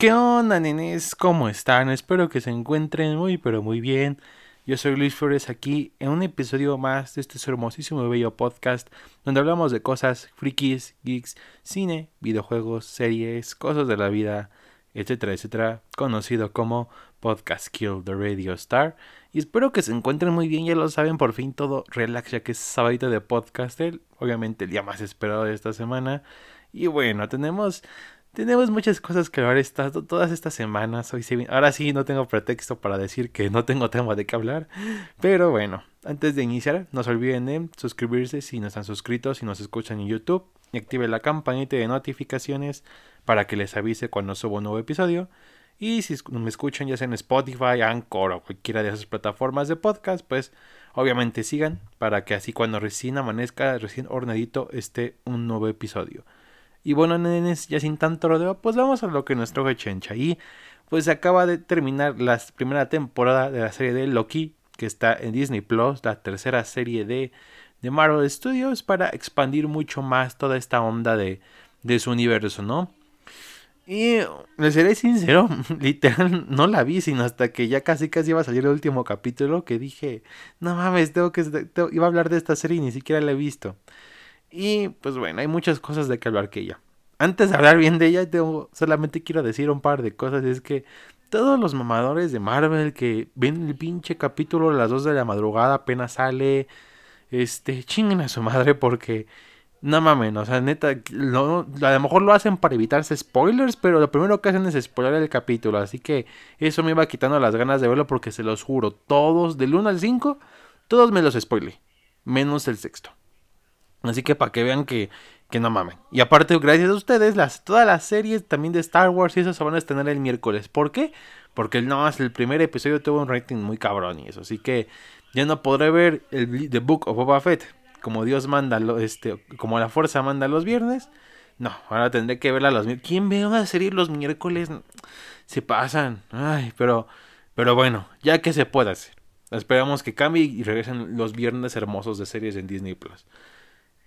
¿Qué onda, nenes? ¿Cómo están? Espero que se encuentren muy, pero muy bien. Yo soy Luis Flores aquí en un episodio más de este hermosísimo y bello podcast donde hablamos de cosas frikis, geeks, cine, videojuegos, series, cosas de la vida, etcétera, etcétera, conocido como Podcast Kill the Radio Star. Y espero que se encuentren muy bien, ya lo saben, por fin todo relax, ya que es sábado de podcast, obviamente el día más esperado de esta semana. Y bueno, tenemos tenemos muchas cosas que hablar todas estas semanas. Ahora sí no tengo pretexto para decir que no tengo tema de qué hablar. Pero bueno, antes de iniciar, no se olviden de suscribirse si no están suscritos, si nos escuchan en YouTube. Y active la campanita de notificaciones para que les avise cuando subo un nuevo episodio. Y si me escuchan ya sea en Spotify, Anchor o cualquiera de esas plataformas de podcast, pues obviamente sigan para que así cuando recién amanezca, recién hornadito, esté un nuevo episodio. Y bueno, nenes, ya sin tanto rodeo, pues vamos a lo que nos trajo Chencha. Y pues acaba de terminar la primera temporada de la serie de Loki, que está en Disney Plus, la tercera serie de, de Marvel Studios, para expandir mucho más toda esta onda de, de su universo, ¿no? Y les seré sincero, literal, no la vi, sino hasta que ya casi casi iba a salir el último capítulo que dije, no mames, tengo que, iba a hablar de esta serie y ni siquiera la he visto. Y pues bueno, hay muchas cosas de que hablar que ella. Antes de hablar bien de ella, tengo, solamente quiero decir un par de cosas. Es que todos los mamadores de Marvel que ven el pinche capítulo a las 2 de la madrugada apenas sale, este, chinguen a su madre porque... No mames, o sea, neta, a lo mejor lo hacen para evitarse spoilers, pero lo primero que hacen es spoiler el capítulo, así que eso me iba quitando las ganas de verlo porque se los juro, todos, del 1 al 5, todos me los spoilé, menos el sexto. Así que para que vean que, que no mamen. Y aparte, gracias a ustedes, las, todas las series también de Star Wars y eso se van a estrenar el miércoles. ¿Por qué? Porque no, el primer episodio tuvo un rating muy cabrón y eso. Así que ya no podré ver el The Book of Boba Fett como Dios manda, este, como la fuerza manda los viernes. No, ahora tendré que verla los miércoles. ¿Quién ve una serie los miércoles? Se pasan. Ay, pero, pero bueno, ya que se pueda hacer. Esperamos que cambie y regresen los viernes hermosos de series en Disney Plus.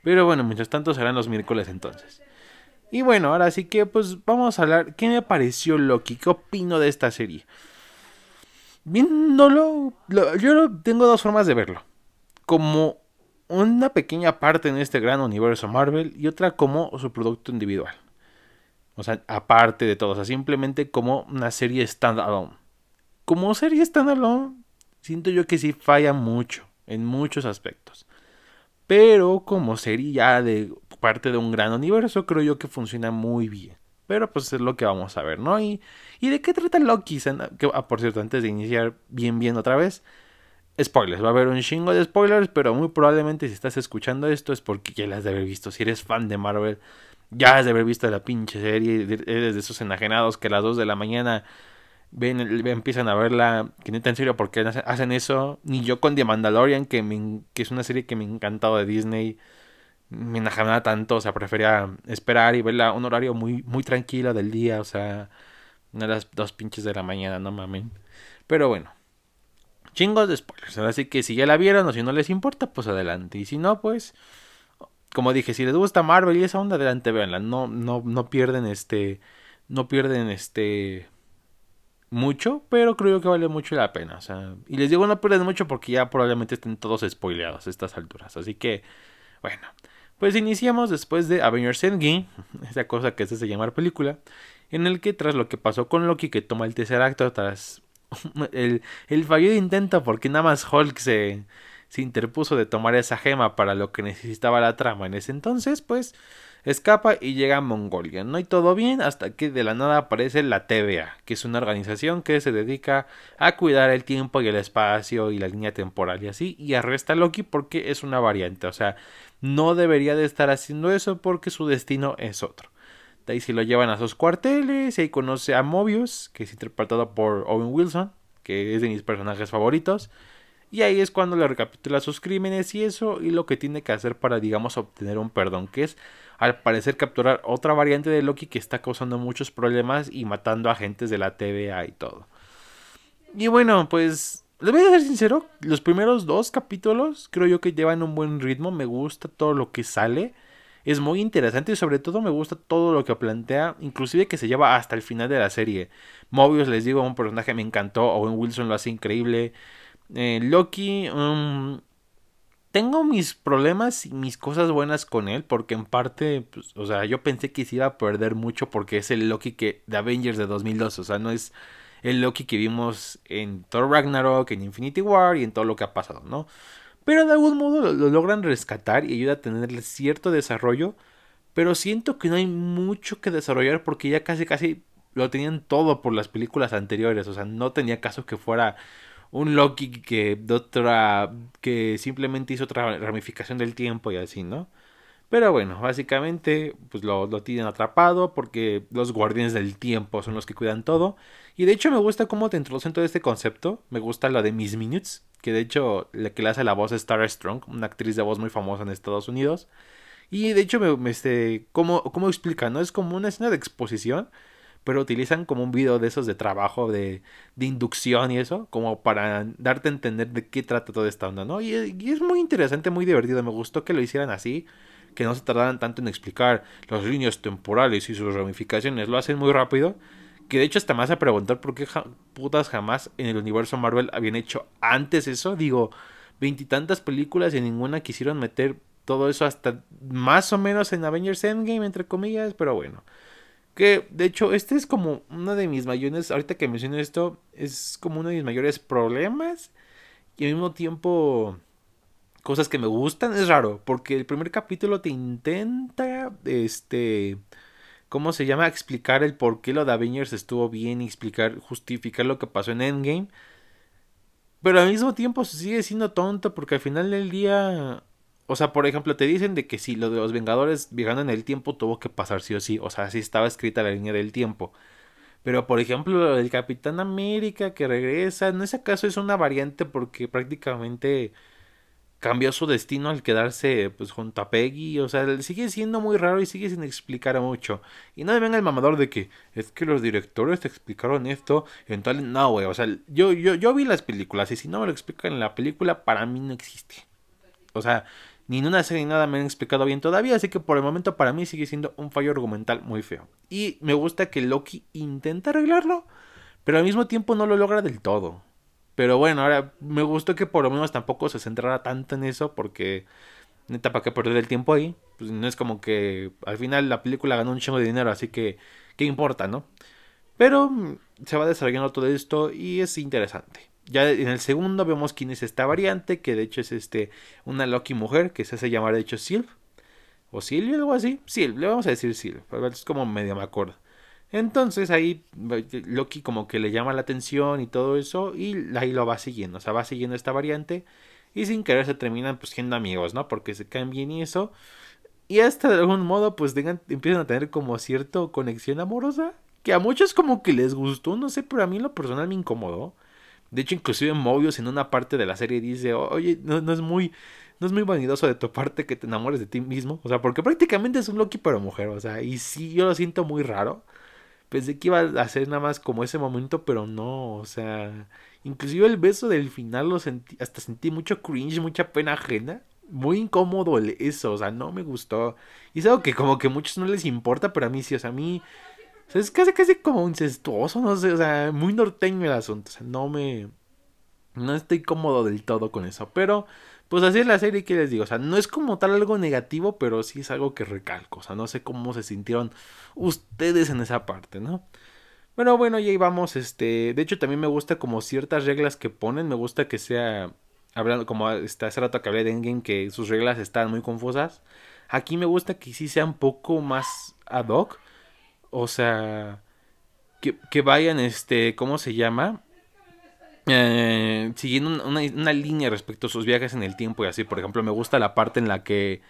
Pero bueno, mientras tanto serán los miércoles entonces. Y bueno, ahora sí que pues vamos a hablar. ¿Qué me pareció Loki? ¿Qué opino de esta serie? Viéndolo, lo, yo tengo dos formas de verlo. Como una pequeña parte en este gran universo Marvel y otra como su producto individual. O sea, aparte de todo, o sea, simplemente como una serie standalone. Como serie standalone, siento yo que sí falla mucho en muchos aspectos. Pero como sería de parte de un gran universo, creo yo que funciona muy bien. Pero pues es lo que vamos a ver, ¿no? ¿Y, y de qué trata Loki? Que, ah, por cierto, antes de iniciar bien, bien otra vez, spoilers. Va a haber un chingo de spoilers, pero muy probablemente si estás escuchando esto es porque ya las de haber visto. Si eres fan de Marvel, ya has de haber visto la pinche serie. Eres de esos enajenados que a las 2 de la mañana empiezan a verla, que neta en serio, porque hacen eso? Ni yo con The Mandalorian, que, que es una serie que me ha encantado de Disney, me enajenaba tanto, o sea, prefería esperar y verla un horario muy, muy tranquilo del día, o sea, no las dos pinches de la mañana, no mamen. Pero bueno, chingos de spoilers, así que si ya la vieron o si no les importa, pues adelante, y si no, pues... Como dije, si les gusta Marvel y esa onda, adelante, véanla. No, no, no pierden este. No pierden este mucho, pero creo que vale mucho la pena. O sea, y les digo, no pierden mucho porque ya probablemente estén todos spoileados a estas alturas. Así que, bueno, pues iniciamos después de Avengers Endgame, esa cosa que es de llamar película, en el que tras lo que pasó con Loki que toma el tercer acto, tras el, el fallido intento porque nada más Hulk se, se interpuso de tomar esa gema para lo que necesitaba la trama en ese entonces, pues Escapa y llega a Mongolia. No hay todo bien hasta que de la nada aparece la TVA, que es una organización que se dedica a cuidar el tiempo y el espacio y la línea temporal y así, y arresta a Loki porque es una variante, o sea, no debería de estar haciendo eso porque su destino es otro. De ahí se lo llevan a sus cuarteles y ahí conoce a Mobius, que es interpretado por Owen Wilson, que es de mis personajes favoritos. Y ahí es cuando le recapitula sus crímenes y eso, y lo que tiene que hacer para, digamos, obtener un perdón, que es al parecer capturar otra variante de Loki que está causando muchos problemas y matando a agentes de la TVA y todo. Y bueno, pues les voy a ser sincero, los primeros dos capítulos creo yo que llevan un buen ritmo, me gusta todo lo que sale. es muy interesante y sobre todo me gusta todo lo que plantea, inclusive que se lleva hasta el final de la serie. Mobius, les digo, un personaje me encantó, Owen Wilson lo hace increíble. Eh, Loki, um, tengo mis problemas y mis cosas buenas con él, porque en parte, pues, o sea, yo pensé que se iba a perder mucho porque es el Loki que de Avengers de 2002, o sea, no es el Loki que vimos en Thor Ragnarok, en Infinity War y en todo lo que ha pasado, ¿no? Pero de algún modo lo, logran rescatar y ayuda a tener cierto desarrollo. Pero siento que no hay mucho que desarrollar porque ya casi casi lo tenían todo por las películas anteriores. O sea, no tenía caso que fuera un Loki que otra. que simplemente hizo otra ramificación del tiempo y así, ¿no? Pero bueno, básicamente, pues lo, lo, tienen atrapado porque los guardianes del tiempo son los que cuidan todo. Y de hecho me gusta cómo te introducen todo este concepto. Me gusta la de Miss Minutes, que de hecho la que le hace la voz es Tara Strong, una actriz de voz muy famosa en Estados Unidos. Y de hecho, me, este, ¿cómo, ¿cómo explica? ¿No? Es como una escena de exposición, pero utilizan como un video de esos de trabajo, de, de inducción y eso, como para darte a entender de qué trata toda esta onda, ¿no? Y, es muy interesante, muy divertido. Me gustó que lo hicieran así, que no se tardaran tanto en explicar las líneas temporales y sus ramificaciones. Lo hacen muy rápido que de hecho hasta más a preguntar por qué putas jamás en el universo Marvel habían hecho antes eso. Digo, veintitantas películas y ninguna quisieron meter todo eso hasta más o menos en Avengers Endgame, entre comillas, pero bueno. Que de hecho, este es como uno de mis mayores, ahorita que menciono esto, es como uno de mis mayores problemas y al mismo tiempo cosas que me gustan. Es raro, porque el primer capítulo te intenta, este, ¿cómo se llama? Explicar el por qué lo de Avengers estuvo bien y explicar, justificar lo que pasó en Endgame. Pero al mismo tiempo sigue siendo tonto porque al final del día... O sea, por ejemplo, te dicen de que si lo de los Vengadores viajando en el tiempo tuvo que pasar sí o sí. O sea, sí estaba escrita la línea del tiempo. Pero por ejemplo, lo del Capitán América que regresa, ¿en ese caso es una variante porque prácticamente cambió su destino al quedarse pues junto a Peggy, o sea, sigue siendo muy raro y sigue sin explicar mucho. Y no me venga el mamador de que es que los directores te explicaron esto, entonces no, güey, o sea, yo, yo, yo vi las películas y si no me lo explican en la película, para mí no existe. O sea, ni en una serie ni nada me han explicado bien todavía, así que por el momento para mí sigue siendo un fallo argumental muy feo. Y me gusta que Loki intenta arreglarlo, pero al mismo tiempo no lo logra del todo. Pero bueno, ahora me gustó que por lo menos tampoco se centrara tanto en eso porque neta, ¿para qué perder el tiempo ahí? Pues no es como que al final la película ganó un chingo de dinero, así que ¿qué importa, no? Pero mm, se va desarrollando todo esto y es interesante. Ya en el segundo vemos quién es esta variante, que de hecho es este una Loki mujer que se hace llamar de hecho Sylv. O Sylvie, algo así. Sylv, le vamos a decir Sylv. Es como medio me acuerdo. Entonces ahí Loki como que le llama la atención y todo eso y ahí lo va siguiendo, o sea, va siguiendo esta variante y sin querer se terminan pues siendo amigos, ¿no? Porque se caen bien y eso. Y hasta de algún modo pues empiezan a tener como cierta conexión amorosa que a muchos como que les gustó, no sé, pero a mí lo personal me incomodó. De hecho, inclusive Mobius en una parte de la serie dice, oye, no, no es muy no es muy vanidoso de tu parte que te enamores de ti mismo. O sea, porque prácticamente es un Loki pero mujer. O sea, y sí, yo lo siento muy raro. Pensé que iba a ser nada más como ese momento, pero no, o sea, inclusive el beso del final lo sentí, hasta sentí mucho cringe, mucha pena ajena. Muy incómodo eso, o sea, no me gustó. Y es algo que como que a muchos no les importa, pero a mí sí, o sea, a mí... Es casi casi como incestuoso, no sé, o sea, muy norteño el asunto. O sea, no me... No estoy cómodo del todo con eso, pero pues así es la serie que les digo, o sea, no es como tal algo negativo, pero sí es algo que recalco, o sea, no sé cómo se sintieron ustedes en esa parte, ¿no? Pero bueno, y ahí vamos, este, de hecho también me gusta como ciertas reglas que ponen, me gusta que sea, hablando como este, hace rato que hablé de Endgame, que sus reglas están muy confusas, aquí me gusta que sí sea un poco más ad hoc, o sea, que, que vayan, este, ¿cómo se llama? eh, siguiendo una, una, línea respecto a sus viajes en el tiempo y así. Por ejemplo, me gusta la parte en la que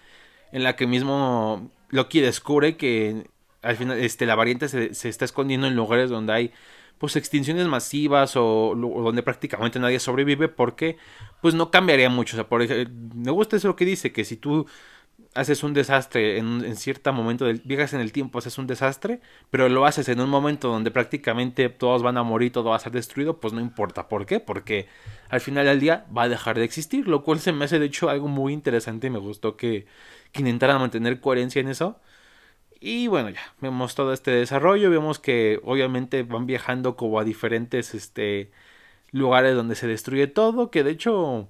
en la que mismo Loki descubre que al final este, la variante se, se está escondiendo en lugares donde hay pues extinciones masivas o, o, donde prácticamente nadie sobrevive porque pues no cambiaría mucho. O sea, por me gusta eso que dice, que si tú haces un desastre en, en cierto momento, del, viajas en el tiempo, haces un desastre, pero lo haces en un momento donde prácticamente todos van a morir, todo va a ser destruido, pues no importa. ¿Por qué? Porque al final del día va a dejar de existir, lo cual se me hace de hecho algo muy interesante y me gustó que, que intentaran mantener coherencia en eso. Y bueno, ya vemos todo este desarrollo, vemos que obviamente van viajando como a diferentes este, lugares donde se destruye todo, que de hecho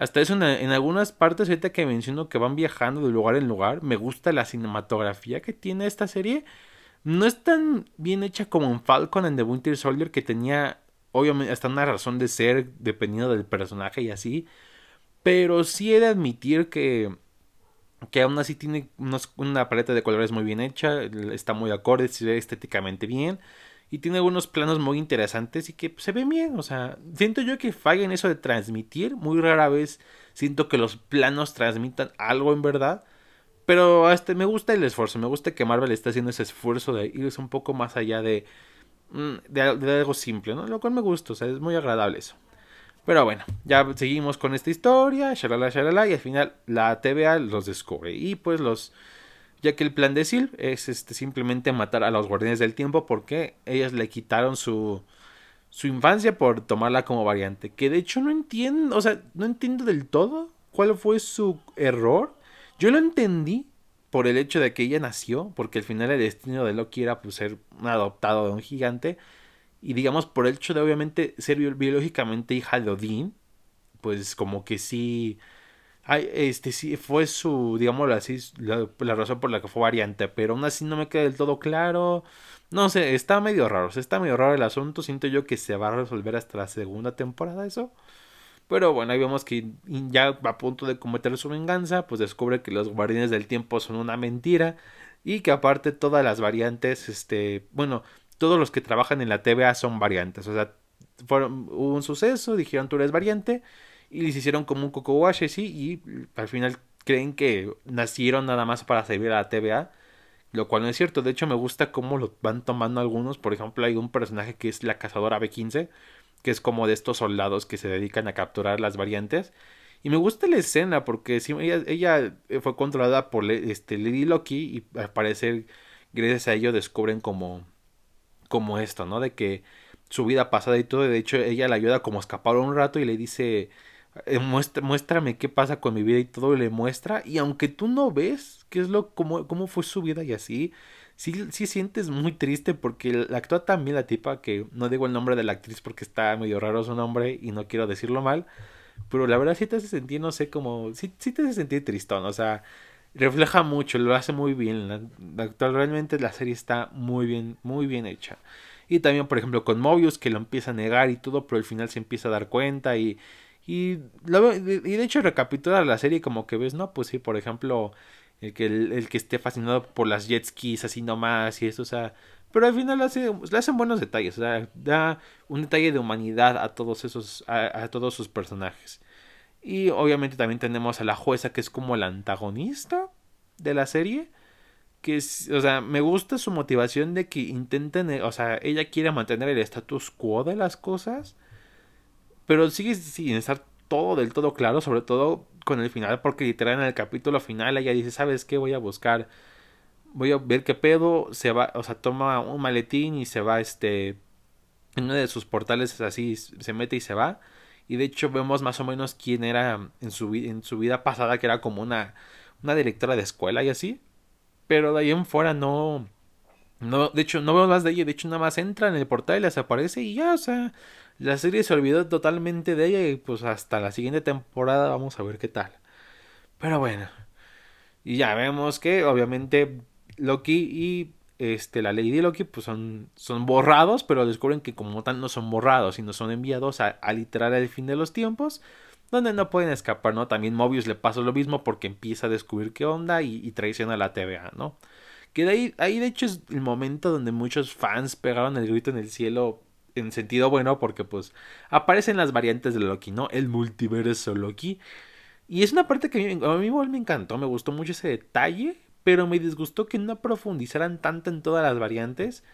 hasta eso en, en, algunas partes ahorita que menciono que van viajando de lugar en lugar, me gusta la cinematografía que tiene esta serie. No es tan bien hecha como en Falcon and the Winter Soldier que tenía obviamente hasta una razón de ser dependiendo del personaje y así, pero sí he de admitir que que aún así tiene una paleta de colores muy bien hecha, está muy acorde, se ve estéticamente bien y tiene algunos planos muy interesantes y que se ven bien, o sea, siento yo que falla en eso de transmitir, muy rara vez siento que los planos transmitan algo en verdad, pero este, me gusta el esfuerzo, me gusta que Marvel está haciendo ese esfuerzo de irse un poco más allá de, mm, de, de algo simple, ¿no? Lo cual me gusta, o sea, es muy agradable eso. Pero bueno, ya seguimos con esta historia, shalala, shalala, y al final la TVA los descubre. Y pues los. Ya que el plan de Sil es este, simplemente matar a los guardianes del tiempo porque ellas le quitaron su, su infancia por tomarla como variante. Que de hecho no entiendo, o sea, no entiendo del todo cuál fue su error. Yo lo entendí por el hecho de que ella nació, porque al final el destino de Loki era pues, ser un adoptado de un gigante. Y digamos, por el hecho de obviamente ser biológicamente hija de Odín, pues como que sí. Ay, este sí fue su, digámoslo así, la, razón por la que fue variante, pero aún así no me queda del todo claro. No sé, está medio raro, está medio raro el asunto. Siento yo que se va a resolver hasta la segunda temporada eso. Pero bueno, ahí vemos que ya a punto de cometer su venganza, pues descubre que los guardianes del tiempo son una mentira y que aparte todas las variantes, este, bueno, todos los que trabajan en la TVA son variantes. O sea, fueron, hubo un suceso, dijeron tú eres variante, y les hicieron como un coco sí, y al final creen que nacieron nada más para servir a la TVA. Lo cual no es cierto. De hecho, me gusta cómo lo van tomando algunos. Por ejemplo, hay un personaje que es la cazadora B15, que es como de estos soldados que se dedican a capturar las variantes. Y me gusta la escena porque ella, fue controlada por este, Lady Loki y al parecer gracias a ello descubren como como esto, ¿no? De que su vida pasada y todo, de hecho ella le ayuda como a escapar un rato y le dice, eh, muéstrame qué pasa con mi vida y todo, le muestra, y aunque tú no ves qué es lo, cómo, cómo fue su vida y así, sí, sí sientes muy triste porque la actúa también la tipa, que no digo el nombre de la actriz porque está medio raro su nombre y no quiero decirlo mal, pero la verdad sí te hace sentir, no sé, como, sí, sí te hace sentir tristón, o sea, refleja mucho, lo hace muy bien. Actualmente la serie está muy bien, muy bien hecha. Y también, por ejemplo, con Mobius, que lo empieza a negar y todo, pero al final se empieza a dar cuenta y... Y, de hecho recapitula la serie como que ves, ¿no? Pues sí, por ejemplo, el que, el, que esté fascinado por las jet skis así nomás y eso, o sea... Pero al final le hacen buenos detalles, o sea, da un detalle de humanidad a todos esos, a, a todos sus personajes. Y obviamente también tenemos a la jueza que es como la antagonista de la serie. Que es, o sea, me gusta su motivación de que intenten, eh, o sea, ella quiere mantener el status quo de las cosas. Pero sigue sin estar todo del todo claro, sobre todo con el final, porque literal en el capítulo final ella dice, ¿sabes qué? Voy a buscar, voy a ver qué pedo, se va, o sea, toma un maletín y se va, este, en uno de sus portales así, se mete y se va y de hecho vemos más o menos quién era en su, en su vida pasada, que era como una, una directora de escuela y así. Pero de ahí en fuera no... No, de hecho, no vemos más de ella. De hecho, nada más entra en el portal y desaparece y ya, o sea, la serie se olvidó totalmente de ella y pues hasta la siguiente temporada vamos a ver qué tal. Pero bueno. Y ya vemos que obviamente Loki y este, la Lady Loki pues son, son borrados, pero descubren que como tal no son borrados, sino son enviados a, a literal el fin de los tiempos, donde no pueden escapar, ¿no? También Mobius le pasa lo mismo porque empieza a descubrir qué onda y, traiciona a la TVA, ¿no? Que de ahí, ahí de hecho es el momento donde muchos fans pegaron el grito en el cielo en sentido bueno porque pues aparecen las variantes de Loki, ¿no? El multiverso Loki. Y es una parte que a mí, igual me encantó, me gustó mucho ese detalle pero me disgustó que no profundizaran tanto en todas las variantes.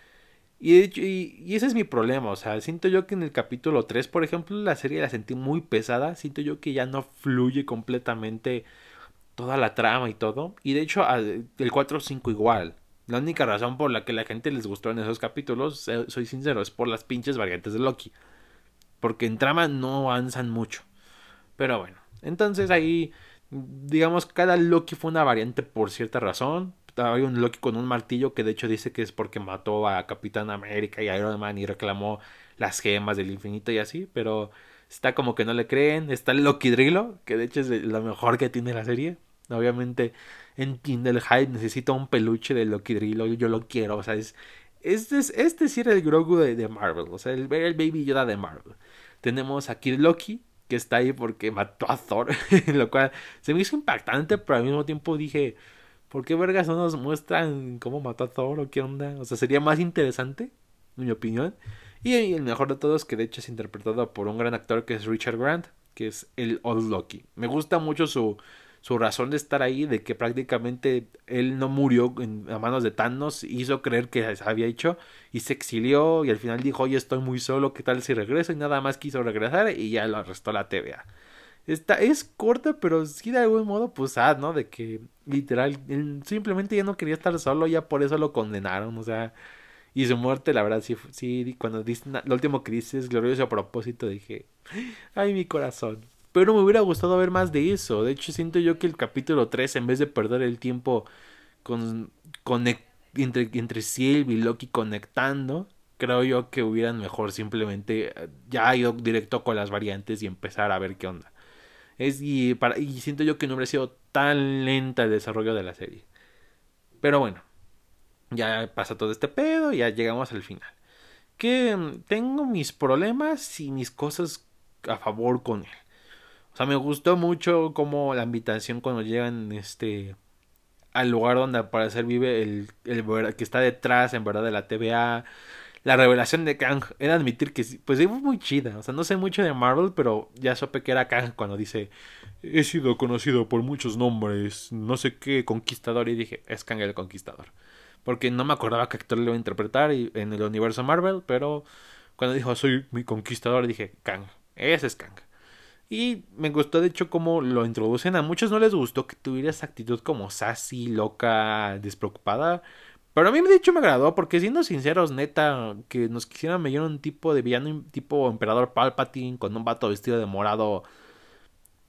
Y, y, ese es mi problema, o sea, siento yo que en el capítulo 3, por ejemplo, la serie la sentí muy pesada, siento yo que ya no fluye completamente toda la trama y todo. Y de hecho, el 4-5 igual. La única razón por la que la gente les gustó en esos capítulos, soy sincero, es por las pinches variantes de Loki. Porque en trama no avanzan mucho. Pero bueno, entonces ahí, digamos, cada Loki fue una variante por cierta razón. Hay un Loki con un martillo que de hecho dice que es porque mató a Capitán América y Iron Man y reclamó las gemas del infinito y así, pero está como que no le creen. Está el Loki Drilo, que de hecho es lo mejor que tiene la serie. Obviamente entiende el hype, necesita un peluche de Loki Drilo, yo lo quiero, o sea, es... Este, es, este sí era el Grogu de, Marvel, o sea, el, Baby Yoda de Marvel. Tenemos aquí Loki, que está ahí porque mató a Thor, lo cual se me hizo impactante, pero al mismo tiempo dije, ¿por qué vergas no nos muestran cómo mató a Thor o qué onda? O sea, sería más interesante, en mi opinión. Y el mejor de todos, que de hecho es interpretado por un gran actor que es Richard Grant, que es el Old Loki. Me gusta mucho su, su razón de estar ahí, de que prácticamente él no murió en, a manos de Thanos, hizo creer que se había hecho y se exilió y al final dijo, oye, estoy muy solo, ¿qué tal si regreso? Y nada más quiso regresar y ya lo arrestó la TVA. Esta, es corta, pero sí de algún modo, pues, ah, ¿no? De que literal, él simplemente ya no quería estar solo, ya por eso lo condenaron, o sea, y su muerte, la verdad, sí, sí cuando dice, lo último que dice es glorioso a propósito, dije, ay, mi corazón. Pero me hubiera gustado ver más de eso. De hecho, siento yo que el capítulo 3, en vez de perder el tiempo con, entre, entre Sylvie y Loki conectando, creo yo que hubieran mejor simplemente eh, ya ido directo con las variantes y empezar a ver qué onda. Es, y, para, y siento yo que no hubiera sido tan lenta el desarrollo de la serie. Pero bueno, ya pasa todo este pedo ya llegamos al final. Que mm, tengo mis problemas y mis cosas a favor con él. O sea, me gustó mucho como la invitación cuando llegan este al lugar donde al parecer vive el, el que está detrás en verdad de la TVA. La revelación de Kang, era admitir que pues fue muy chida. O sea, no sé mucho de Marvel, pero ya supe que era Kang cuando dice, he sido conocido por muchos nombres, no sé qué, conquistador. Y dije, es Kang el conquistador. Porque no me acordaba qué actor lo iba a interpretar en el universo Marvel, pero cuando dijo, soy mi conquistador, dije, Kang, ese es Kang. Y me gustó de hecho cómo lo introducen. A muchos no les gustó que tuviera esa actitud como sassy, loca, despreocupada. Pero a mí de hecho me agradó porque siendo sinceros, neta, que nos quisieran medir un tipo de villano, tipo emperador Palpatine con un vato vestido de morado.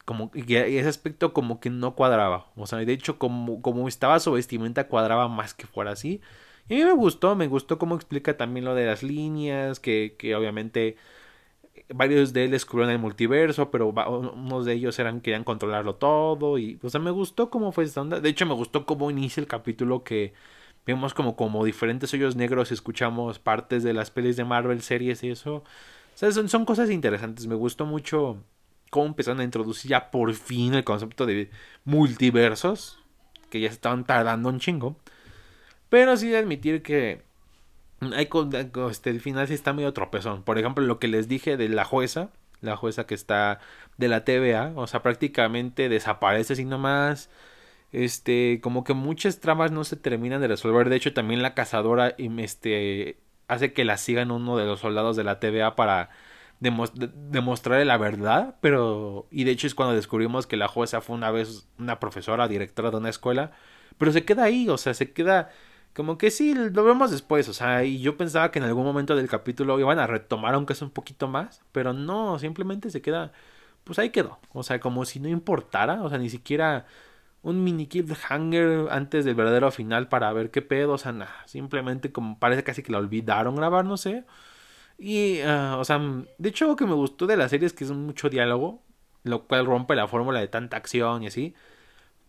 Como y ese aspecto como que no cuadraba. O sea, de hecho como, como estaba su vestimenta cuadraba más que fuera así. Y a mí me gustó, me gustó cómo explica también lo de las líneas, que, que obviamente varios de él descubrieron el multiverso, pero unos de ellos eran querían controlarlo todo y o sea, me gustó cómo fue esta onda. De hecho, me gustó cómo inicia el capítulo que vemos como como diferentes hoyos negros, escuchamos partes de las pelis de Marvel, series y eso. O sea, son, son cosas interesantes. Me gustó mucho cómo empezaron a introducir ya por fin el concepto de multiversos, que ya se estaban tardando un chingo. Pero sí de admitir que hay este, el final sí está medio tropezón. Por ejemplo, lo que les dije de la jueza, la jueza que está de la TVA, o sea, prácticamente desaparece así nomás. Este, como que muchas tramas no se terminan de resolver. De hecho, también la cazadora este, hace que la sigan uno de los soldados de la TVA para demostrarle la verdad. Pero, y de hecho es cuando descubrimos que la jueza fue una vez una profesora, directora de una escuela. Pero se queda ahí, o sea, se queda como que sí, lo vemos después, o sea, y yo pensaba que en algún momento del capítulo iban a retomar aunque es un poquito más, pero no, simplemente se queda, pues ahí quedó, o sea, como si no importara, o sea, ni siquiera un mini hanger antes del verdadero final para ver qué pedo, o sea, nada, simplemente como parece casi que la olvidaron grabar, no sé. Y, ah, o sea, de hecho, lo que me gustó de la serie es que es mucho diálogo, lo cual rompe la fórmula de tanta acción y así.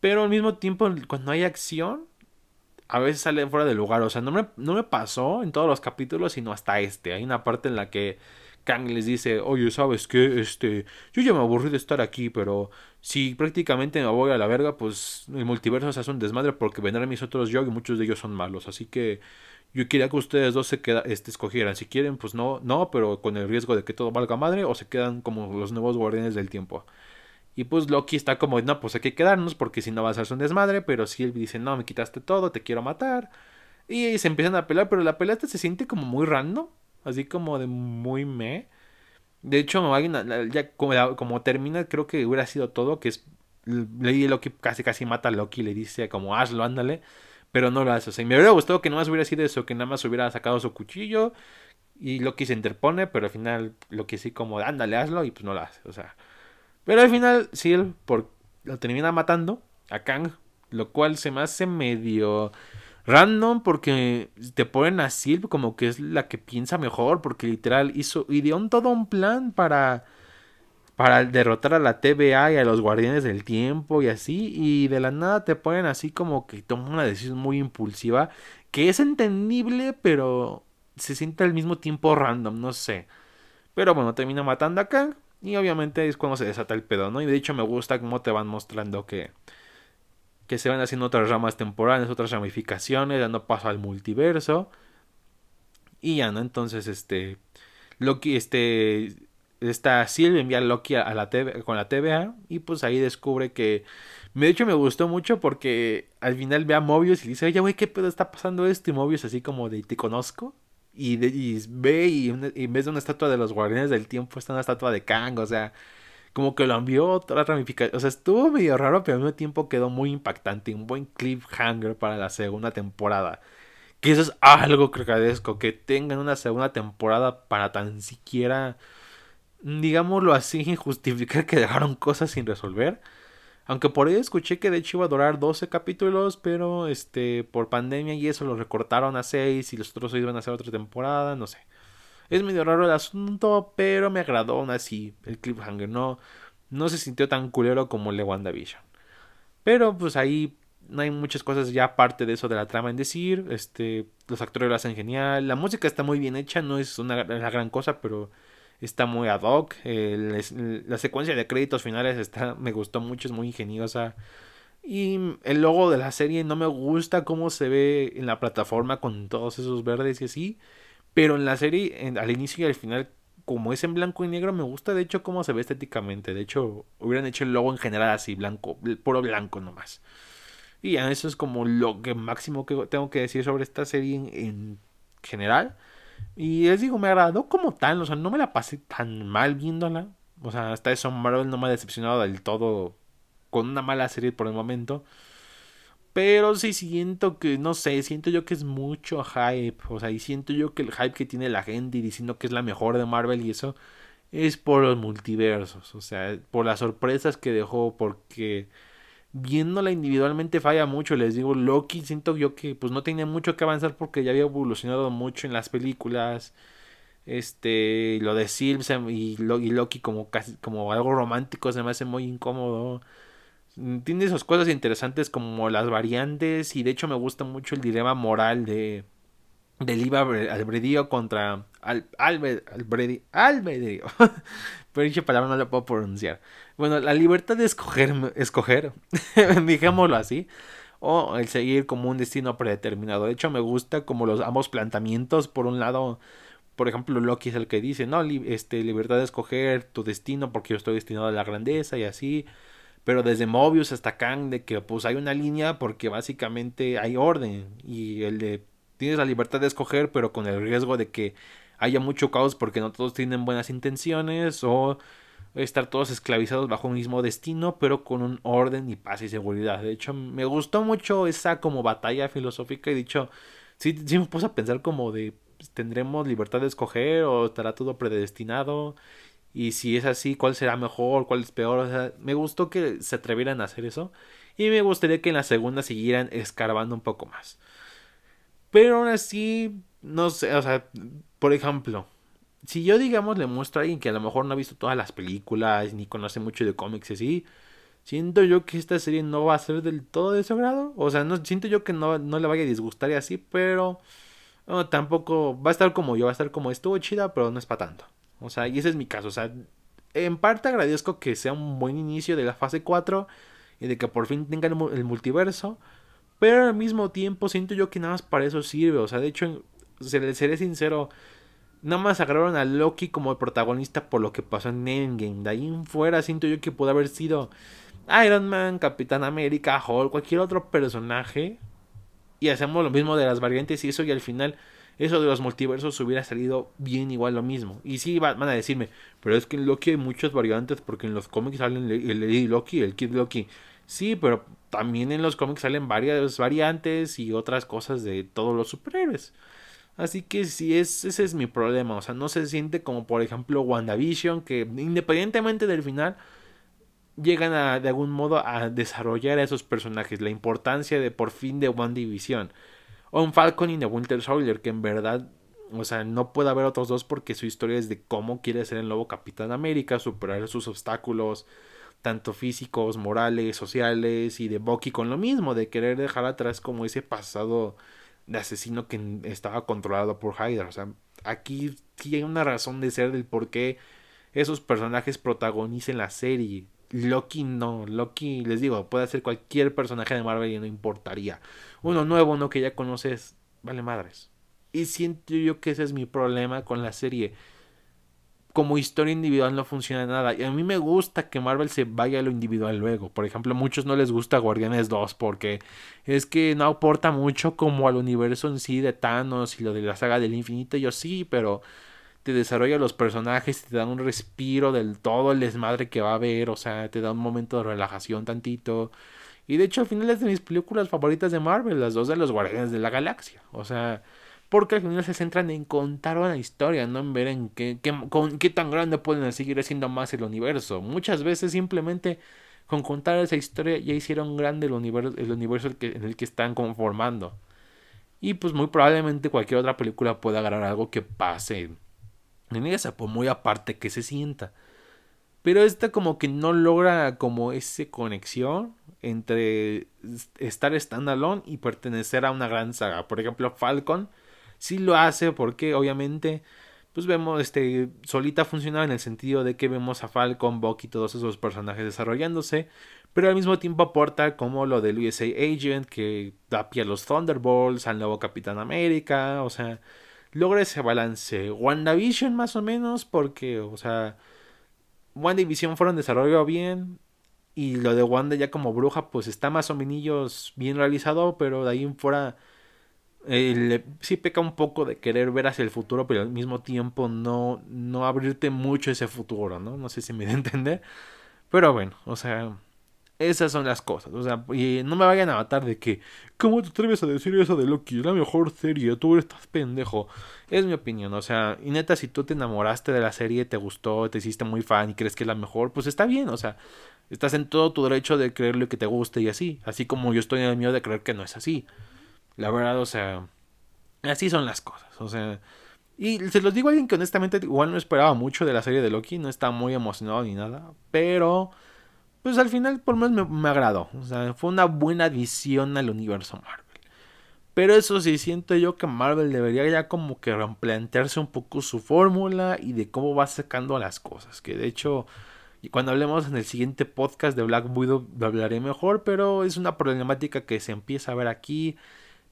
Pero al mismo tiempo, cuando hay acción, a veces sale fuera de lugar. O sea, no me, no me pasó en todos los capítulos, sino hasta este. Hay una parte en la que Kang les dice, oye, ¿sabes qué? Este, yo ya me aburrí de estar aquí, pero si prácticamente me voy a la verga, pues el multiverso se hace un desmadre porque vendrán mis otros yo y muchos de ellos son malos. Así que yo quería que ustedes dos se queda, este, escogieran. Si quieren, pues no, no, pero con el riesgo de que todo valga madre, o se quedan como los nuevos guardianes del tiempo. Y pues Loki está como, no, pues hay que quedarnos porque si no va a ser un desmadre. Pero si él dice, no, me quitaste todo, te quiero matar. Y, se empiezan a pelear, pero la pelea se siente como muy random. Así como de muy me. De hecho, alguien, ya como, como, termina, creo que hubiera sido todo. Que es Lady Loki casi casi mata a Loki y le dice como hazlo, ándale. Pero no lo hace. O sea, y me hubiera gustado que no más hubiera sido eso, que nada más hubiera sacado su cuchillo y Loki se interpone, pero al final Loki sí como ándale, hazlo y pues no lo hace. O sea. Pero al final sí él por, lo termina matando a Kang, lo cual se me hace medio random porque te ponen a Sylve como que es la que piensa mejor porque literal hizo ideó todo un plan para para derrotar a la TVA y a los Guardianes del Tiempo y así y de la nada te ponen así como que toma una decisión muy impulsiva que es entendible pero se siente al mismo tiempo random, no sé. Pero bueno, termina matando a Kang y obviamente es cuando se desata el pedo, ¿no? Y de hecho me gusta cómo te van mostrando que que se van haciendo otras ramas temporales, otras ramificaciones, dando paso al multiverso. Y ya, ¿no? Entonces, este. Loki, este. Esta Sylvie envía a Loki a la TV, con la TVA. Y pues ahí descubre que. De hecho, me gustó mucho porque al final ve a Mobius y dice, oye, güey, ¿qué pedo está pasando esto? Y Mobius, así como de, ¿te conozco? Y, ve y, y, en vez de una estatua de los guardianes del tiempo, está una estatua de Kang. O sea, como que lo envió otra ramificación. O sea, estuvo medio raro, pero al mismo tiempo quedó muy impactante. Un buen cliffhanger para la segunda temporada. Que eso es algo que agradezco. Que tengan una segunda temporada para tan siquiera, digámoslo así, justificar que dejaron cosas sin resolver. Aunque por ahí escuché que de hecho iba a durar 12 capítulos, pero este por pandemia y eso lo recortaron a 6 y los otros iban a hacer otra temporada, no sé. Es medio raro el asunto, pero me agradó aún así el cliffhanger. No, no se sintió tan culero como el de WandaVision. Pero pues ahí no hay muchas cosas ya aparte de eso de la trama en decir. Este, los actores lo hacen genial. La música está muy bien hecha, no es una, gran cosa, pero está muy ad hoc. la secuencia de créditos finales está, me gustó mucho, es muy ingeniosa. Y el logo de la serie no me gusta cómo se ve en la plataforma con todos esos verdes y así. Pero en la serie, al inicio y al final, como es en blanco y negro, me gusta de hecho cómo se ve estéticamente. De hecho, hubieran hecho el logo en general así, blanco, puro blanco nomás. Y eso es como lo que máximo que tengo que decir sobre esta serie en, general. Y les digo, me agradó como tal, o sea, no me la pasé tan mal viéndola. O sea, hasta eso Marvel no me ha decepcionado del todo con una mala serie por el momento. Pero sí siento que, no sé, siento yo que es mucho hype. O sea, y siento yo que el hype que tiene la gente y diciendo que es la mejor de Marvel y eso es por los multiversos. O sea, por las sorpresas que dejó. Porque viéndola individualmente falla mucho. Les digo, Loki siento yo que pues no tenía mucho que avanzar porque ya había evolucionado mucho en las películas. Este, lo de Sylvie y Loki como casi como algo romántico se me hace muy incómodo. Tiene esas cosas interesantes como las variantes y de hecho me gusta mucho el dilema moral de del IVA albedrío contra al, albedrío, albedrío. pero dicha palabra no la puedo pronunciar. Bueno, la libertad de escoger, escoger, digámoslo así, o el seguir como un destino predeterminado. De hecho, me gusta como los ambos planteamientos. Por un lado, por ejemplo, Loki es el que dice, no, este, libertad de escoger tu destino porque yo estoy destinado a la grandeza y así pero desde Mobius hasta Kang de que pues hay una línea porque básicamente hay orden y el de tienes la libertad de escoger pero con el riesgo de que haya mucho caos porque no todos tienen buenas intenciones o estar todos esclavizados bajo un mismo destino pero con un orden y paz y seguridad de hecho me gustó mucho esa como batalla filosófica y dicho sí, me puse a pensar como de pues, tendremos libertad de escoger o estará todo predestinado y si es así, cuál será mejor, cuál es peor. O sea, me gustó que se atrevieran a hacer eso. Y me gustaría que en la segunda siguieran escarbando un poco más. Pero aún así, no sé, o sea, por ejemplo, si yo digamos le muestro a alguien que a lo mejor no ha visto todas las películas ni conoce mucho de cómics y así, siento yo que esta serie no va a ser del todo de su grado. O sea, no siento yo que no, no le vaya a disgustar y así, pero tampoco va a estar como yo, va a estar como estuvo chida, pero no es para tanto. O sea, y ese es mi caso. O sea, en parte agradezco que sea un buen inicio de la fase 4 y de que por fin tengan el multiverso. Pero al mismo tiempo siento yo que nada más para eso sirve. O sea, de hecho, seré sincero, nada más agarraron a Loki como el protagonista por lo que pasó en Endgame. De ahí en fuera siento yo que pudo haber sido Iron Man, Capitán América, Hulk, cualquier otro personaje. Y hacemos lo mismo de las variantes y eso y al final eso de los multiversos hubiera salido bien igual lo mismo. Y sí, van a decirme, pero es que en Loki hay muchas variantes porque en los cómics salen el Lady Loki, el Kid Loki. Sí, pero también en los cómics salen varias variantes y otras cosas de todos los superhéroes. Así que sí, es, ese es mi problema. O sea, no se siente como por ejemplo WandaVision, que independientemente del final, llegan a, de algún modo a desarrollar a esos personajes. La importancia de por fin de WandaVision. O un Falcon y de Winter Soldier, que en verdad, o sea, no puede haber otros dos porque su historia es de cómo quiere ser el nuevo Capitán América, superar sus obstáculos, tanto físicos, morales, sociales, y de Bucky con lo mismo, de querer dejar atrás como ese pasado de asesino que estaba controlado por Hydra. O sea, aquí tiene una razón de ser del por qué esos personajes protagonicen la serie. Loki no, Loki, les digo, puede ser cualquier personaje de Marvel y no importaría. Uno nuevo, uno que ya conoces, vale madres. Y siento yo que ese es mi problema con la serie. Como historia individual no funciona nada. Y a mí me gusta que Marvel se vaya a lo individual luego. Por ejemplo, a muchos no les gusta Guardianes 2 porque es que no aporta mucho como al universo en sí de Thanos y lo de la saga del infinito. Yo sí, pero te desarrolla los personajes, te da un respiro del todo el desmadre que va a haber, o sea, te da un momento de relajación tantito. Y de hecho, al final es de mis películas favoritas de Marvel, las dos de los Guardianes de la Galaxia. O sea, porque al final se centran en contar una historia, no en ver en qué, qué, con, qué tan grande pueden seguir siendo más el universo. Muchas veces simplemente con contar esa historia ya hicieron grande el universo, el universo en el que están conformando. Y pues muy probablemente cualquier otra película pueda agarrar algo que pase en esa, pues muy aparte que se sienta. Pero esta como que no logra como esa conexión entre estar standalone y pertenecer a una gran saga. Por ejemplo, Falcon sí lo hace porque obviamente pues vemos este solita funcionar en el sentido de que vemos a Falcon, Bucky y todos esos personajes desarrollándose, pero al mismo tiempo aporta como lo del USA Agent que da pie a los Thunderbolts, al nuevo Capitán América, o sea, logra ese balance. WandaVision más o menos, porque, o sea, WandaVision fueron desarrollado bien. Y lo de Wanda ya como bruja, pues está más o menos bien realizado, pero de ahí en fuera eh, sí peca un poco de querer ver hacia el futuro, pero al mismo tiempo no, no abrirte mucho ese futuro, ¿no? No sé si me a entender. Pero bueno, o sea, esas son las cosas. O sea, y no me vayan a matar de que, ¿cómo te atreves a decir eso de Loki? Es la mejor serie, tú estás pendejo. Es mi opinión, o sea, y neta, si tú te enamoraste de la serie, te gustó, te hiciste muy fan y crees que es la mejor, pues está bien, o sea, estás en todo tu derecho de creer lo que te guste y así. Así como yo estoy en el mío de creer que no es así. La verdad, o sea, así son las cosas, o sea. Y se los digo a alguien que honestamente igual no esperaba mucho de la serie de Loki, no está muy emocionado ni nada, pero pues al final por lo menos me, agradó. O sea, fue una buena adición al universo Marvel. Pero eso sí, siento yo que Marvel debería ya como que replantearse un poco su fórmula y de cómo va sacando las cosas. Que de hecho, cuando hablemos en el siguiente podcast de Black Widow hablaré mejor, pero es una problemática que se empieza a ver aquí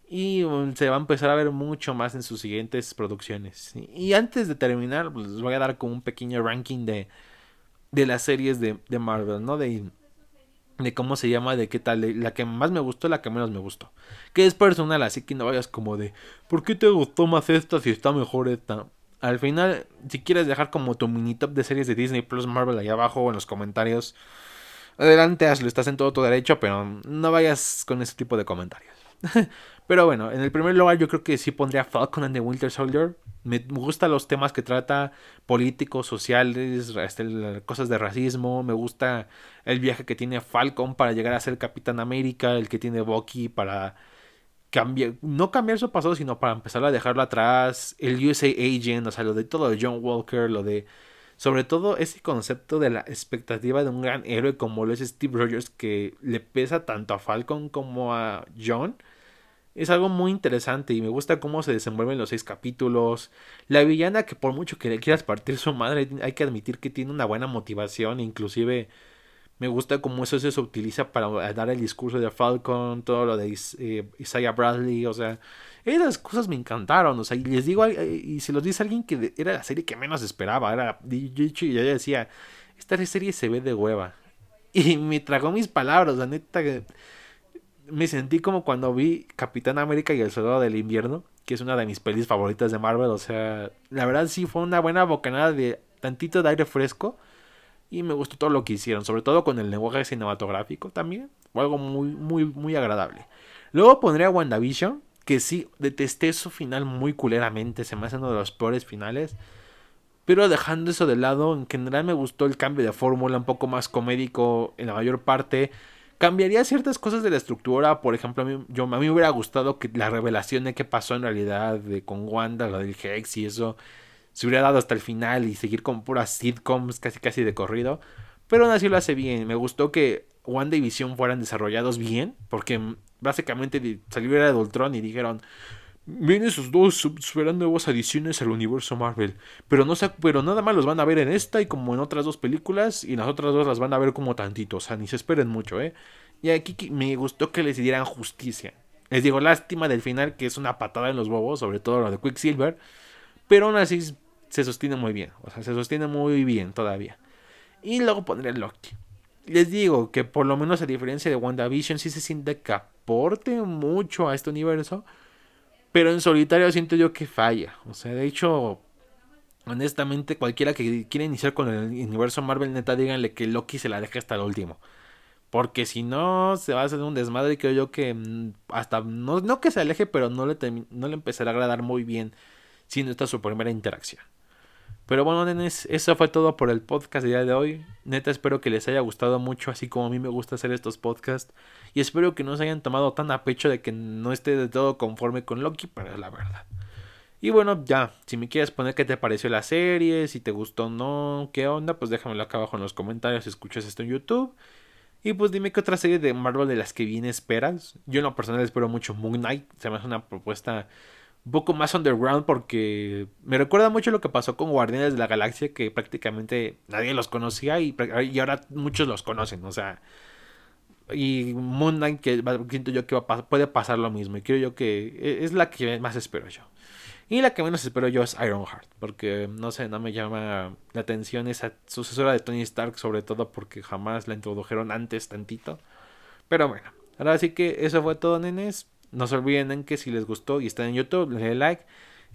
y um, se va a empezar a ver mucho más en sus siguientes producciones. Y antes de terminar, pues les voy a dar como un pequeño ranking de de las series de, de Marvel, ¿no? De, de cómo se llama, de qué tal, la que más me gustó, la que menos me gustó. Que es personal, así que no vayas como de, ¿por qué te gustó más esta si está mejor esta? Al final, si quieres dejar como tu mini top de series de Disney Plus Marvel ahí abajo en los comentarios, adelante hazlo, estás en todo tu derecho, pero no vayas con ese tipo de comentarios. Pero bueno, en el primer lugar yo creo que sí pondría Falcon and the Winter Soldier. Me gustan los temas que trata, políticos, sociales, este, cosas de racismo. Me gusta el viaje que tiene Falcon para llegar a ser Capitán América, el que tiene Bucky para cambiar, no cambiar su pasado, sino para empezar a dejarlo atrás. El USA Agent, o sea, lo de todo de John Walker, lo de... Sobre todo ese concepto de la expectativa de un gran héroe como lo es Steve Rogers que le pesa tanto a Falcon como a John es algo muy interesante y me gusta cómo se desenvuelven los seis capítulos. La villana que por mucho que le quieras partir su madre, hay que admitir que tiene una buena motivación. Inclusive me gusta cómo eso se utiliza para dar el discurso de Falcon, todo lo de eh, Isaiah Bradley. O sea, esas cosas me encantaron. O sea, y les digo, y se los dice alguien que era la serie que menos esperaba. Era, y yo decía, esta serie se ve de hueva. Y me tragó mis palabras, la neta me sentí como cuando vi Capitán América y el Soldado del Invierno. que es una de mis pelis favoritas de Marvel. O sea, la verdad sí fue una buena bocanada de tantito de aire fresco. Y me gustó todo lo que hicieron, sobre todo con el lenguaje cinematográfico también. Fue algo muy, muy, muy agradable. Luego pondría WandaVision, que sí, detesté su final muy culeramente. Se me hace uno de los peores finales. Pero dejando eso de lado, en general me gustó el cambio de fórmula, un poco más comédico en la mayor parte. Cambiaría ciertas cosas de la estructura. Por ejemplo, a mí, yo, a mí me hubiera gustado que la revelación de qué pasó en realidad de, con Wanda, lo del Hex y eso, se hubiera dado hasta el final y seguir con puras sitcoms casi casi de corrido. Pero aún así lo hace bien. Me gustó que Wanda y Vision fueran desarrollados bien. Porque básicamente salió de Ultron y dijeron Vienen esos dos, esperan nuevas adiciones al universo Marvel. Pero, no pero nada más los van a ver en esta y como en otras dos películas. Y las otras dos las van a ver como tantito. O sea, ni se esperen mucho, ¿eh? Y aquí me gustó que les dieran justicia. Les digo, lástima del final, que es una patada en los bobos, sobre todo lo de Quicksilver. Pero aún así se sostiene muy bien. O sea, se sostiene muy bien todavía. Y luego pondré Loki. Les digo que por lo menos a diferencia de WandaVision, sí se siente que aporte mucho a este universo pero en solitario siento yo que falla. O sea, de hecho, honestamente, cualquiera que quiera iniciar con el universo Marvel, neta, díganle que Loki se la deje hasta el último. Porque si no, se va a hacer un desmadre y creo yo que mm, hasta, no, no que se aleje, pero no le, no le empezará a agradar muy bien si no está su primera interacción. Pero bueno, nenes, eso fue todo por el podcast del día de hoy. Neta, espero que les haya gustado mucho, así como a mí me gusta hacer estos podcasts. Y espero que no se hayan tomado tan a pecho de que no esté de todo conforme con Loki, pero es la verdad. Y bueno, ya, si me quieres poner qué te pareció la serie, si te gustó o no, qué onda, pues déjamelo acá abajo en los comentarios si escuchas esto en YouTube. Y pues dime qué otra serie de Marvel de las que viene esperas. Yo en lo personal espero mucho Moon Knight, se me hace una propuesta un poco más underground porque me recuerda mucho lo que pasó con Guardianes de la Galaxia que prácticamente nadie los conocía y, y ahora muchos los conocen, o sea, y Moon Knight que siento yo que puede pasar lo mismo y creo yo que e, es la que más espero yo. Y la que menos espero yo es Ironheart, porque no sé, no me llama la atención esa sucesora de Tony Stark, sobre todo porque jamás la introdujeron antes tantito. Pero bueno, ahora sí que eso fue todo, nenes. No se olviden que si les gustó y están en YouTube, denle like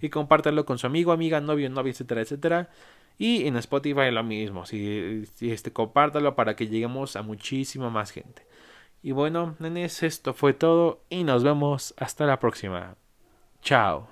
y compártanlo con su amigo, amiga, novio, novia, etcétera, etcétera. Y en Spotify lo mismo, si, si este, compártalo para que lleguemos a muchísima más gente. Y bueno, nenes, esto fue todo y nos vemos hasta la próxima. Chao.